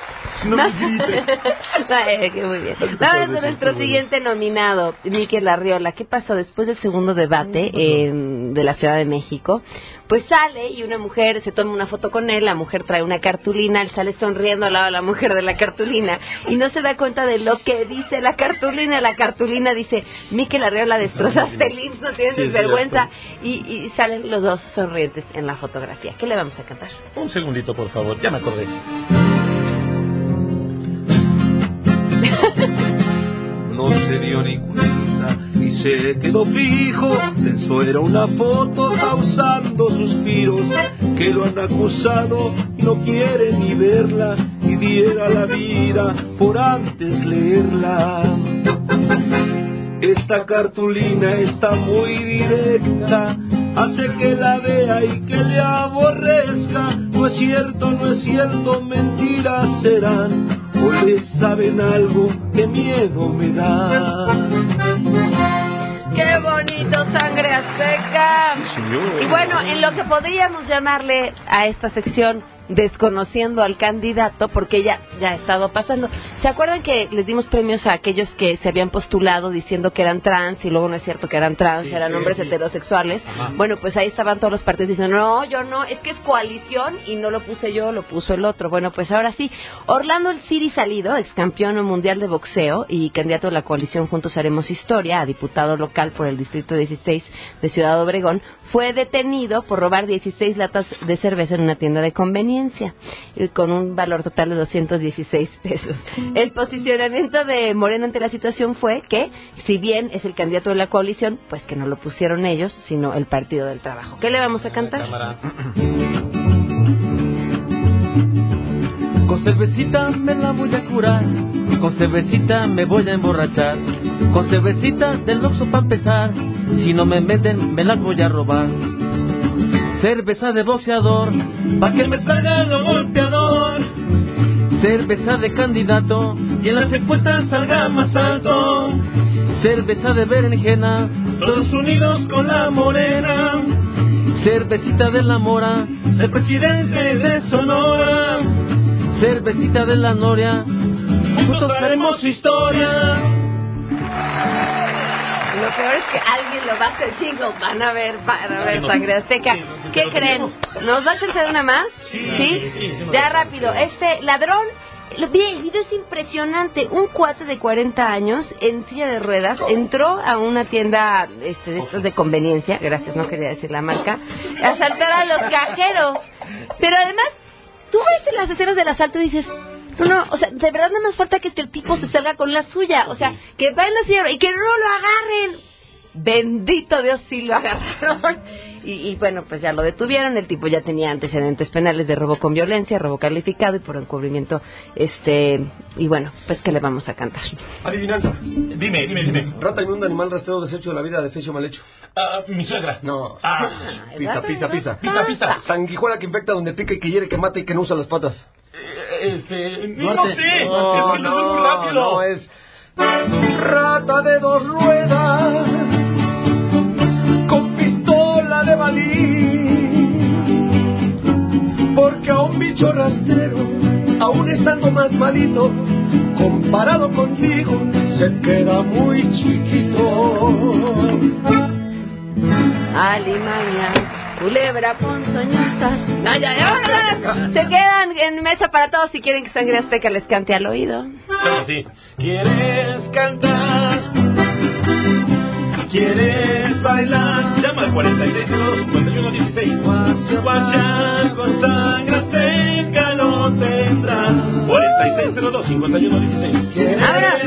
No me muy bien. Vámonos a nuestro siguiente nominado, Miquel Arriola. ¿Qué pasó después del segundo debate eh, de la Ciudad de México? Pues sale y una mujer se toma una foto con él, la mujer trae una cartulina, él sale sonriendo al lado de la mujer de la cartulina y no se da cuenta de lo que dice la cartulina. La cartulina dice, Miquel Arriola, destrozaste el IMSS, no tienes Sí, vergüenza. Y, y salen los dos sonrientes en la fotografía. ¿Qué le vamos a cantar? Un segundito, por favor. Ya me acordé. No se dio ni cuenta y se quedó fijo. Pensó era una foto causando suspiros. Que lo han acusado y no quiere ni verla. Y diera la vida por antes leerla. Esta cartulina está muy directa, hace que la vea y que le aborrezca. No es cierto, no es cierto, mentiras serán, o le saben algo, que miedo me da. ¡Qué bonito, sangre azteca! Y bueno, en lo que podríamos llamarle a esta sección desconociendo al candidato, porque ya, ya ha estado pasando. ¿Se acuerdan que les dimos premios a aquellos que se habían postulado diciendo que eran trans y luego no es cierto que eran trans, Sí, eran sí, hombres sí. heterosexuales? Ajá. Bueno, pues ahí estaban todos los partidos diciendo, no, yo no, es que es coalición y no lo puse yo, lo puso el otro. Bueno, pues ahora sí. Orlando El Siri Salido, ex campeón mundial de boxeo y candidato de la coalición Juntos Haremos Historia a diputado local por el Distrito 16 de Ciudad Obregón, fue detenido por robar 16 latas de cerveza en una tienda de conveniencia y con un valor total de 216 pesos. El posicionamiento de Moreno ante la situación fue que, si bien es el candidato de la coalición, pues que no lo pusieron ellos, sino el Partido del Trabajo. ¿Qué le vamos a cantar? Con cervecita me la voy a curar, con cervecita me voy a emborrachar, con cervecita del Oxxo para empezar, si no me meten me las voy a robar. Cerveza de boxeador, pa' que me salga lo golpeador. Cerveza de candidato, y en las encuestas salga más alto. Cerveza de berenjena, todos unidos con la morena. Cervecita de la mora, ser presidente de Sonora. Cervecita de la noria, juntos haremos historia. Lo peor es que alguien lo va a hacer jingle. Van a ver, van a ver sangre azteca. ¿Qué creen? ¿Nos va a echar una más? Sí, sí, sí, sí, Ya rápido. Este ladrón. Lo vi, el video es impresionante. Un cuate de 40 años en silla de ruedas entró a una tienda este, de estas de conveniencia, gracias, no quería decir la marca, a asaltar a los cajeros. Pero además, tú ves las escenas del asalto y dices, no, no, o sea, de verdad no nos falta que este tipo se salga con la suya, o sea, que va en la silla y que no lo agarren. Bendito Dios, sí lo agarraron. Y, y bueno, pues ya lo detuvieron. El tipo ya tenía antecedentes penales de robo con violencia, robo calificado y por encubrimiento. Este, y bueno, pues que le vamos a cantar. Adivinanza. Dime, dime, dime. Rata inmunda, animal rastrero, desecho de la vida, defecio mal hecho. Ah, mi suegra. No. Ah, Pista, pista, pista. Pista, pista. Sanguijuela que infecta donde pica y que hiere, que mata y que no usa las patas. Este. No Duarte. sé. No, es que muy rápido. no, es rata de dos ruedas con pistola de balín. Porque a un bicho rastrero, aún estando más malito, comparado contigo, se queda muy chiquito. Alimaña, culebra ponzoñosa. Ay, ay, ay, Se quedan en mesa para todos si quieren que Sangre Azteca les cante al oído. Sí. ¿Quieres cantar? ¿Quieres bailar? Llama al 4602-5116. Guachán con sangre azteca lo tendrás. 4602-5116. A ver,